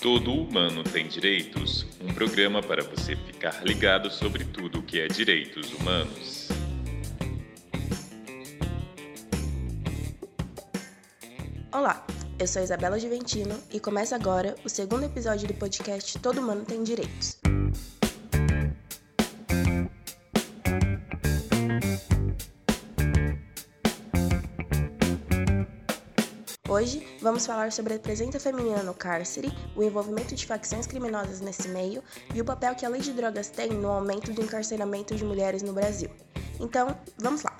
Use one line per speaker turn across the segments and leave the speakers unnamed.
Todo humano tem direitos, um programa para você ficar ligado sobre tudo o que é direitos humanos.
Olá, eu sou Isabela Juventino e começa agora o segundo episódio do podcast Todo Humano Tem Direitos. Hoje vamos falar sobre a presença feminina no cárcere, o envolvimento de facções criminosas nesse meio e o papel que a lei de drogas tem no aumento do encarceramento de mulheres no Brasil. Então, vamos lá!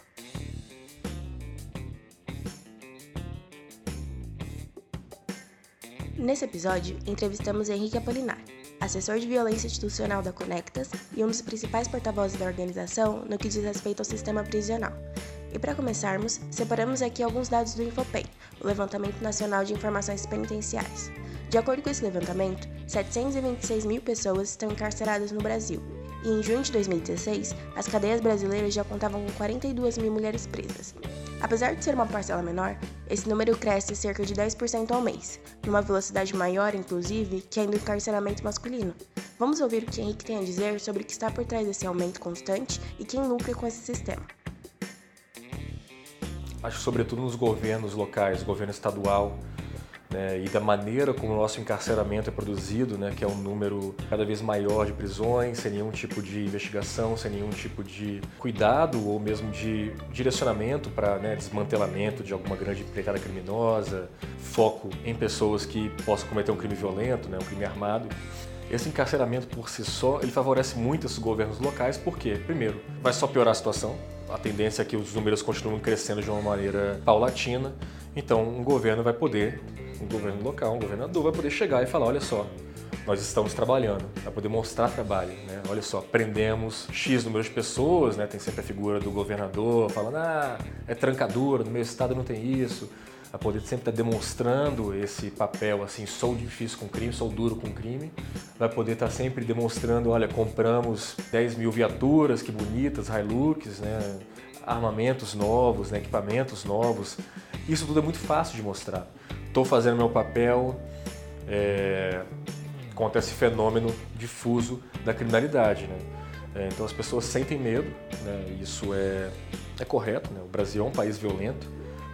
Nesse episódio, entrevistamos Henrique Apolinar, assessor de violência institucional da Conectas e um dos principais porta-vozes da organização no que diz respeito ao sistema prisional. E para começarmos, separamos aqui alguns dados do Infopem, o Levantamento Nacional de Informações Penitenciárias. De acordo com esse levantamento, 726 mil pessoas estão encarceradas no Brasil, e em junho de 2016, as cadeias brasileiras já contavam com 42 mil mulheres presas. Apesar de ser uma parcela menor, esse número cresce cerca de 10% ao mês, numa velocidade maior, inclusive, que a do encarceramento masculino. Vamos ouvir o que Henrique tem a dizer sobre o que está por trás desse aumento constante e quem lucra com esse sistema
acho sobretudo nos governos locais, governo estadual, né, e da maneira como o nosso encarceramento é produzido, né, que é um número cada vez maior de prisões, sem nenhum tipo de investigação, sem nenhum tipo de cuidado ou mesmo de direcionamento para né, desmantelamento de alguma grande empreitada criminosa, foco em pessoas que possam cometer um crime violento, né, um crime armado. Esse encarceramento por si só, ele favorece muito esses governos locais, porque, primeiro, vai só piorar a situação, a tendência é que os números continuem crescendo de uma maneira paulatina. Então, um governo vai poder, um governo local, um governador vai poder chegar e falar: olha só, nós estamos trabalhando, vai poder mostrar trabalho. Né? Olha só, prendemos X número de pessoas, né? tem sempre a figura do governador falando: ah, é trancadura, no meu estado não tem isso a poder sempre estar demonstrando esse papel assim, sou difícil com crime, sou duro com crime, vai poder estar sempre demonstrando, olha, compramos 10 mil viaturas, que bonitas, Hilux, né? armamentos novos, né? equipamentos novos, isso tudo é muito fácil de mostrar. Estou fazendo meu papel é, contra esse fenômeno difuso da criminalidade. Né? É, então as pessoas sentem medo, né? isso é, é correto, né? o Brasil é um país violento,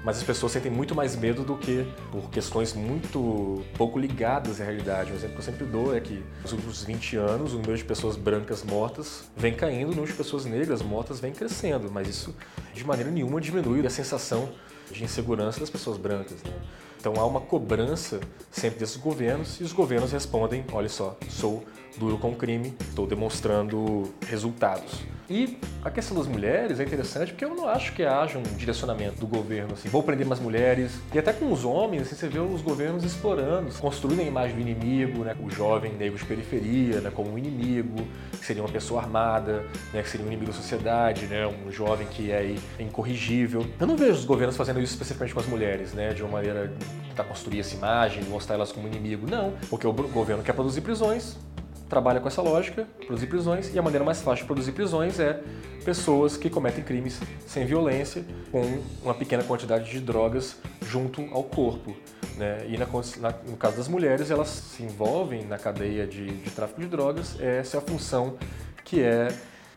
mas as pessoas sentem muito mais medo do que por questões muito pouco ligadas à realidade. Um exemplo que eu sempre dou é que nos últimos 20 anos o número de pessoas brancas mortas vem caindo, o número de pessoas negras mortas vem crescendo, mas isso de maneira nenhuma diminui a sensação de insegurança das pessoas brancas. Né? Então há uma cobrança sempre desses governos e os governos respondem: olha só, sou duro com o crime, estou demonstrando resultados. E a questão das mulheres é interessante porque eu não acho que haja um direcionamento do governo assim, vou prender mais mulheres. E até com os homens, assim, você vê os governos explorando, construindo a imagem do inimigo, né, o jovem negro de periferia, né, como um inimigo, que seria uma pessoa armada, né, que seria um inimigo da sociedade, né, um jovem que é incorrigível. Eu não vejo os governos fazendo isso especificamente com as mulheres, né, de uma maneira tentar construir essa imagem, mostrar elas como inimigo. Não, porque o governo quer produzir prisões, trabalha com essa lógica, produzir prisões, e a maneira mais fácil de produzir prisões é pessoas que cometem crimes sem violência, com uma pequena quantidade de drogas junto ao corpo. Né? E na, na, no caso das mulheres, elas se envolvem na cadeia de, de tráfico de drogas, essa é a função que é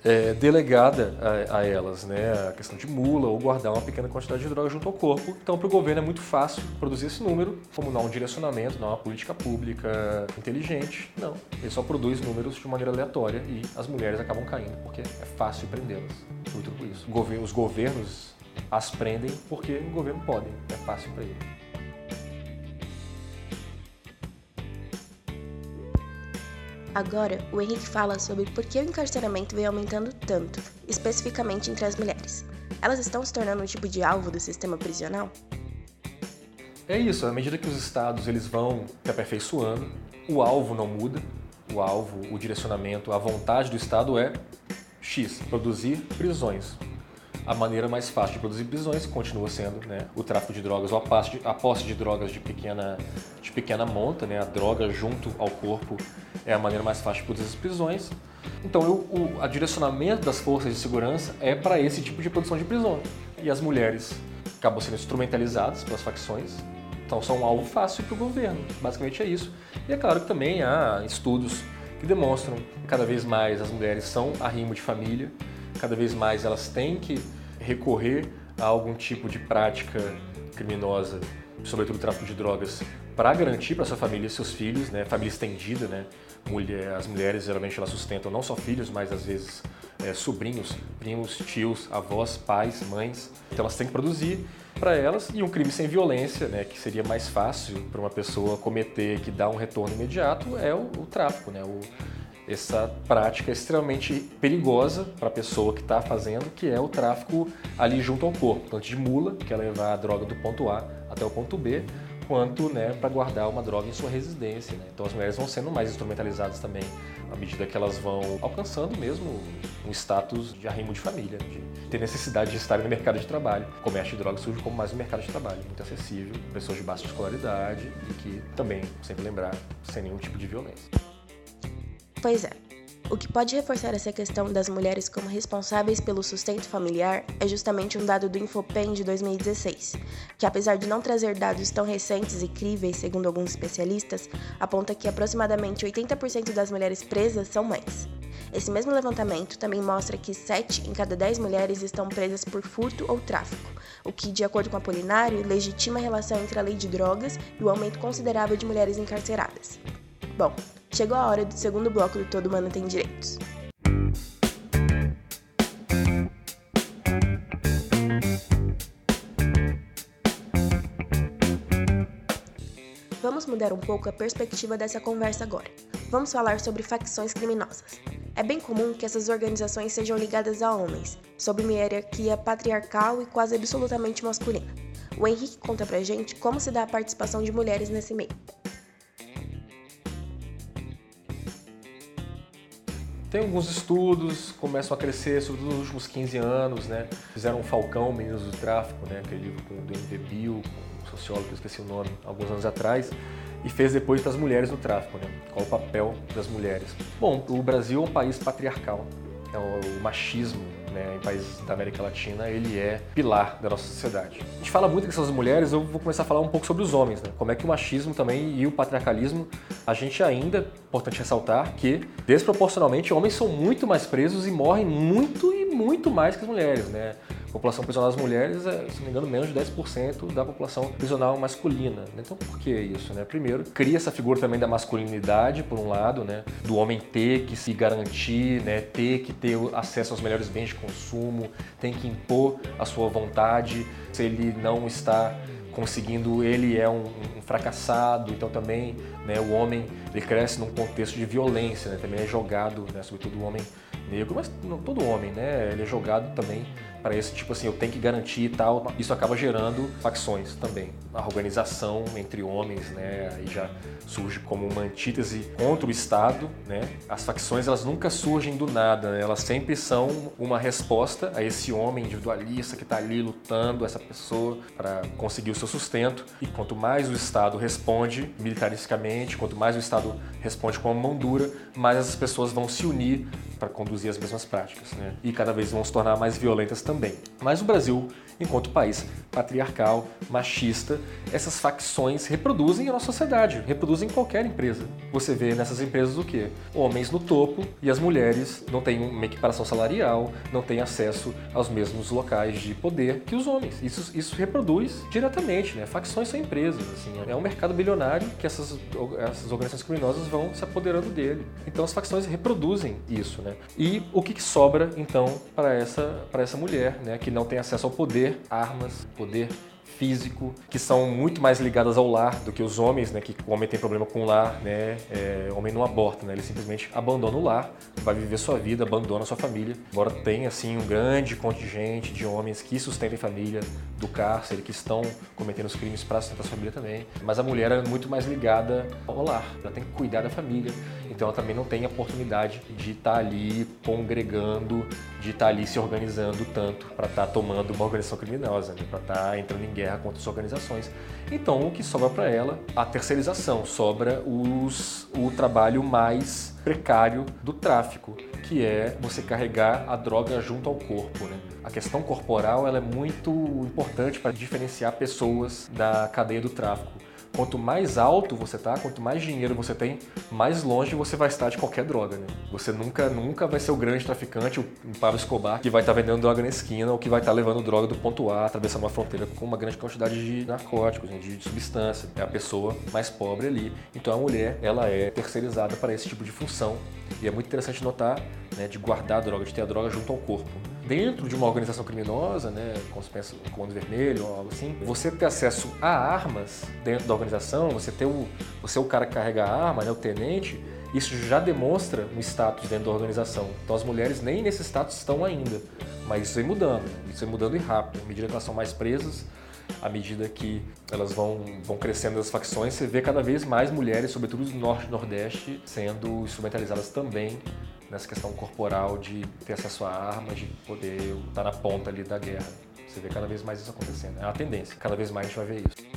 é, delegada a, a, elas, né? A questão de mula ou guardar uma pequena quantidade de droga junto ao corpo. Então, para o governo é muito fácil produzir esse número, como não há um direcionamento, não há uma política pública inteligente. Não, ele só produz números de maneira aleatória e as mulheres acabam caindo porque é fácil prendê-las. Muito por isso. Os governos as prendem porque o governo pode, é fácil para ele.
Agora, o Henrique fala sobre por que o encarceramento vem aumentando tanto, especificamente entre as mulheres. Elas estão se tornando um tipo de alvo do sistema prisional?
É isso, à medida que os estados eles vão se aperfeiçoando, o alvo não muda, o alvo, o direcionamento, a vontade do estado é X, produzir prisões a maneira mais fácil de produzir prisões continua sendo né, o tráfico de drogas ou a posse de, a posse de drogas de pequena, de pequena monta, né, a droga junto ao corpo é a maneira mais fácil de produzir as prisões. Então, eu, o a direcionamento das forças de segurança é para esse tipo de produção de prisões. E as mulheres acabam sendo instrumentalizadas pelas facções, então são um alvo fácil para o governo. Basicamente é isso. E é claro que também há estudos que demonstram que cada vez mais as mulheres são arrimo de família, cada vez mais elas têm que recorrer a algum tipo de prática criminosa, sobretudo tráfico de drogas, para garantir para sua família e seus filhos, né, família estendida, né, mulher, as mulheres geralmente elas sustentam não só filhos, mas às vezes é, sobrinhos, primos, tios, avós, pais, mães. Então elas têm que produzir para elas. E um crime sem violência, né, que seria mais fácil para uma pessoa cometer, que dá um retorno imediato, é o, o tráfico, né, o, essa prática extremamente perigosa para a pessoa que está fazendo, que é o tráfico ali junto ao corpo, tanto de mula, que é levar a droga do ponto A até o ponto B, quanto né, para guardar uma droga em sua residência. Né? Então as mulheres vão sendo mais instrumentalizadas também à medida que elas vão alcançando mesmo um status de arrimo de família, de ter necessidade de estarem no mercado de trabalho. O comércio de drogas surge como mais um mercado de trabalho, muito acessível, pessoas de baixa escolaridade e que também, sempre lembrar, sem nenhum tipo de violência.
Pois é. O que pode reforçar essa questão das mulheres como responsáveis pelo sustento familiar é justamente um dado do Infopen de 2016, que apesar de não trazer dados tão recentes e críveis, segundo alguns especialistas, aponta que aproximadamente 80% das mulheres presas são mães. Esse mesmo levantamento também mostra que 7 em cada 10 mulheres estão presas por furto ou tráfico, o que, de acordo com Apolinário, legitima a relação entre a lei de drogas e o aumento considerável de mulheres encarceradas. Bom, chegou a hora do segundo bloco do Todo Humano Tem Direitos. Vamos mudar um pouco a perspectiva dessa conversa agora. Vamos falar sobre facções criminosas. É bem comum que essas organizações sejam ligadas a homens, sob uma hierarquia patriarcal e quase absolutamente masculina. O Henrique conta pra gente como se dá a participação de mulheres nesse meio.
Tem alguns estudos, começam a crescer, sobretudo nos últimos 15 anos, né? Fizeram um Falcão, Meninos do Tráfico, né? Aquele livro com, do MV Bill, um sociólogo, esqueci o nome, alguns anos atrás e fez depois para as mulheres no tráfico, né? Qual o papel das mulheres? Bom, o Brasil é um país patriarcal, o machismo né, em países da América Latina, ele é pilar da nossa sociedade. A gente fala muito questão das mulheres, eu vou começar a falar um pouco sobre os homens, né? Como é que o machismo também e o patriarcalismo, a gente ainda, importante ressaltar que desproporcionalmente homens são muito mais presos e morrem muito muito mais que as mulheres, né? A população prisional das mulheres é, se não me engano, menos de 10% da população prisional masculina. Então, por que isso? Né? Primeiro, cria essa figura também da masculinidade, por um lado, né? do homem ter que se garantir, né? ter que ter acesso aos melhores bens de consumo, tem que impor a sua vontade. Se ele não está conseguindo, ele é um, um fracassado. Então, também, né, o homem ele cresce num contexto de violência, né? também é jogado, né? sobretudo o homem negro, mas todo homem, né? Ele é jogado também para esse tipo assim, eu tenho que garantir e tal. Isso acaba gerando facções também. A organização entre homens, né, aí já surge como uma antítese contra o Estado, né? As facções elas nunca surgem do nada, né? elas sempre são uma resposta a esse homem individualista que está ali lutando, essa pessoa para conseguir o seu sustento. E quanto mais o Estado responde militaristicamente, quanto mais o Estado responde com uma mão dura, mais essas pessoas vão se unir para conduzir as mesmas práticas, né? E cada vez vão se tornar mais violentas também. Mas o Brasil, enquanto país patriarcal, machista, essas facções reproduzem a nossa sociedade, reproduzem qualquer empresa. Você vê nessas empresas o quê? Homens no topo e as mulheres não têm uma equiparação salarial, não têm acesso aos mesmos locais de poder que os homens. Isso, isso reproduz diretamente, né? Facções são empresas, assim, é um mercado bilionário que essas, essas organizações criminosas vão se apoderando dele. Então as facções reproduzem isso, né? E o que, sobra então para essa, para essa mulher, né? Que não tem acesso ao poder, armas, poder físico, que são muito mais ligadas ao lar do que os homens, né? Que o homem tem problema com o lar, né? É, o homem não aborta, né? Ele simplesmente abandona o lar, vai viver sua vida, abandona sua família. Embora tenha, assim, um grande contingente de homens que sustentem família do cárcere, que estão cometendo os crimes para sustentar sua família também. Mas a mulher é muito mais ligada ao lar, ela tem que cuidar da família. Então ela também não tem a oportunidade de estar tá ali congregando, de estar tá ali se organizando tanto para estar tá tomando uma organização criminosa, né? para estar tá entrando em guerra contra as organizações. Então o que sobra para ela? A terceirização, sobra os, o trabalho mais precário do tráfico, que é você carregar a droga junto ao corpo. Né? A questão corporal ela é muito importante para diferenciar pessoas da cadeia do tráfico. Quanto mais alto você tá, quanto mais dinheiro você tem, mais longe você vai estar de qualquer droga, né? Você nunca, nunca vai ser o grande traficante, o Pablo Escobar, que vai estar tá vendendo droga na esquina ou que vai estar tá levando droga do ponto A, atravessando uma fronteira com uma grande quantidade de narcóticos, né? de substância. É a pessoa mais pobre ali. Então a mulher, ela é terceirizada para esse tipo de função. E é muito interessante notar, né, de guardar a droga, de ter a droga junto ao corpo dentro de uma organização criminosa, né, como se pensa no Comando Vermelho ou algo assim, você ter acesso a armas dentro da organização, você ter o, você é o cara que carrega a arma, né, o tenente, isso já demonstra um status dentro da organização. Então as mulheres nem nesse status estão ainda, mas isso vem mudando, isso vem mudando e rápido. À medida que elas são mais presas, à medida que elas vão, vão crescendo as facções, você vê cada vez mais mulheres, sobretudo do Norte e Nordeste, sendo instrumentalizadas também nessa questão corporal de ter acesso a armas, de poder estar na ponta ali da guerra. Você vê cada vez mais isso acontecendo. É uma tendência, cada vez mais a gente vai ver isso.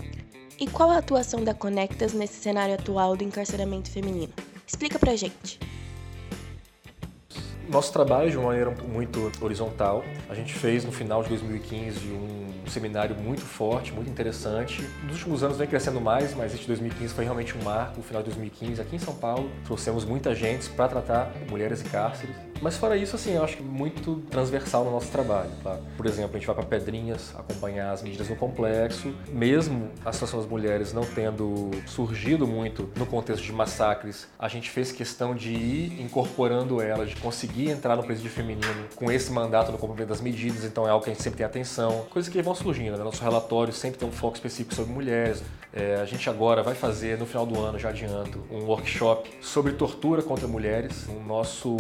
E qual a atuação da Conectas nesse cenário atual do encarceramento feminino? Explica pra gente.
Nosso trabalho de uma maneira muito horizontal. A gente fez no final de 2015 um seminário muito forte, muito interessante. Nos últimos anos vem crescendo mais, mas este 2015 foi realmente um marco, o final de 2015 aqui em São Paulo. Trouxemos muita gente para tratar mulheres e cárceres. Mas fora isso, assim, eu acho que muito transversal no nosso trabalho. Tá? Por exemplo, a gente vai para Pedrinhas acompanhar as medidas no complexo. Mesmo a situação das mulheres não tendo surgido muito no contexto de massacres, a gente fez questão de ir incorporando elas, de conseguir entrar no presídio feminino com esse mandato no cumprimento das medidas. Então é algo que a gente sempre tem atenção. Coisas que vão surgindo. Né? Nosso relatório sempre tem um foco específico sobre mulheres. É, a gente agora vai fazer, no final do ano, já adianto, um workshop sobre tortura contra mulheres. O nosso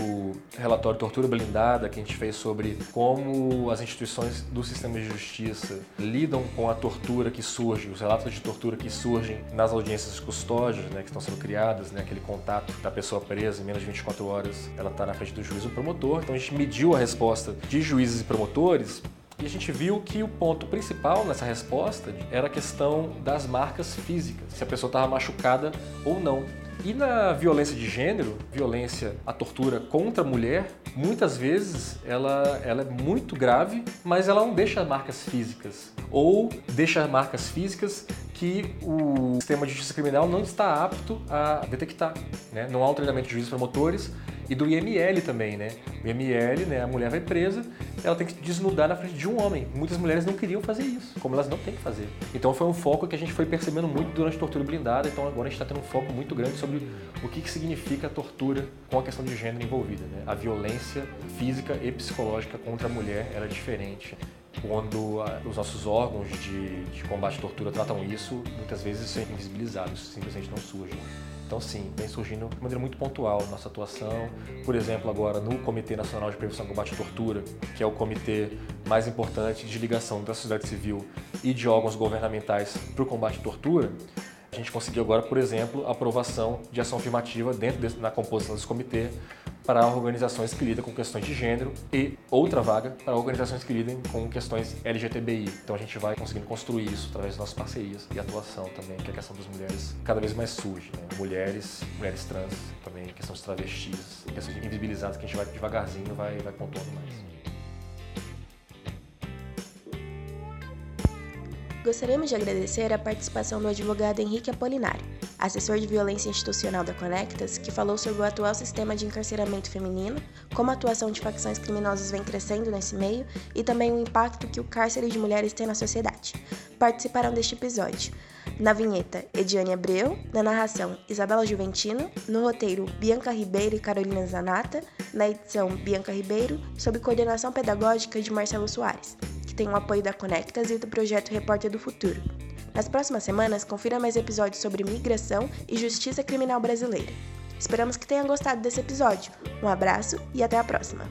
relatório Tortura Blindada, que a gente fez sobre como as instituições do sistema de justiça lidam com a tortura que surge, os relatos de tortura que surgem nas audiências de custódios, né, que estão sendo criadas, né, aquele contato da pessoa presa em menos de 24 horas, ela está na frente do juiz ou promotor. Então a gente mediu a resposta de juízes e promotores e a gente viu que o ponto principal nessa resposta era a questão das marcas físicas, se a pessoa estava machucada ou não. E na violência de gênero, violência, a tortura contra a mulher, muitas vezes ela, ela é muito grave, mas ela não deixa marcas físicas. Ou deixa marcas físicas que o sistema de justiça criminal não está apto a detectar. Né? Não há um treinamento de juízes promotores e do IML também, né? O IML, né, a mulher vai presa, ela tem que desnudar na frente de um homem. Muitas mulheres não queriam fazer isso, como elas não têm que fazer. Então foi um foco que a gente foi percebendo muito durante a tortura blindada, então agora a gente está tendo um foco muito grande sobre o que, que significa a tortura com a questão de gênero envolvida, né? A violência física e psicológica contra a mulher era diferente quando os nossos órgãos de, de combate à tortura tratam isso, muitas vezes isso é invisibilizado, isso simplesmente não surge. Então, sim, vem surgindo de maneira muito pontual nossa atuação. Por exemplo, agora no Comitê Nacional de Prevenção e Combate à Tortura, que é o comitê mais importante de ligação da sociedade civil e de órgãos governamentais para o combate à tortura, a gente conseguiu agora, por exemplo, a aprovação de ação afirmativa dentro na composição desse comitê para organizações que lidam com questões de gênero e outra vaga para organizações que lidam com questões LGTBI. Então a gente vai conseguindo construir isso através das nossas parcerias e atuação também, que a questão das mulheres cada vez mais surge. Né? Mulheres, mulheres trans também, questão de travestis, questões invisibilizadas que a gente vai devagarzinho vai, vai pontuando mais.
Gostaríamos de agradecer a participação do advogado Henrique Apolinário, assessor de violência institucional da Conectas, que falou sobre o atual sistema de encarceramento feminino, como a atuação de facções criminosas vem crescendo nesse meio e também o impacto que o cárcere de mulheres tem na sociedade. Participaram deste episódio. Na vinheta, Ediane Abreu, na narração, Isabela Juventino, no roteiro, Bianca Ribeiro e Carolina Zanata, na edição, Bianca Ribeiro, sob coordenação pedagógica de Marcelo Soares que tem o apoio da Conectas e do projeto Repórter do Futuro. Nas próximas semanas, confira mais episódios sobre migração e justiça criminal brasileira. Esperamos que tenha gostado desse episódio. Um abraço e até a próxima!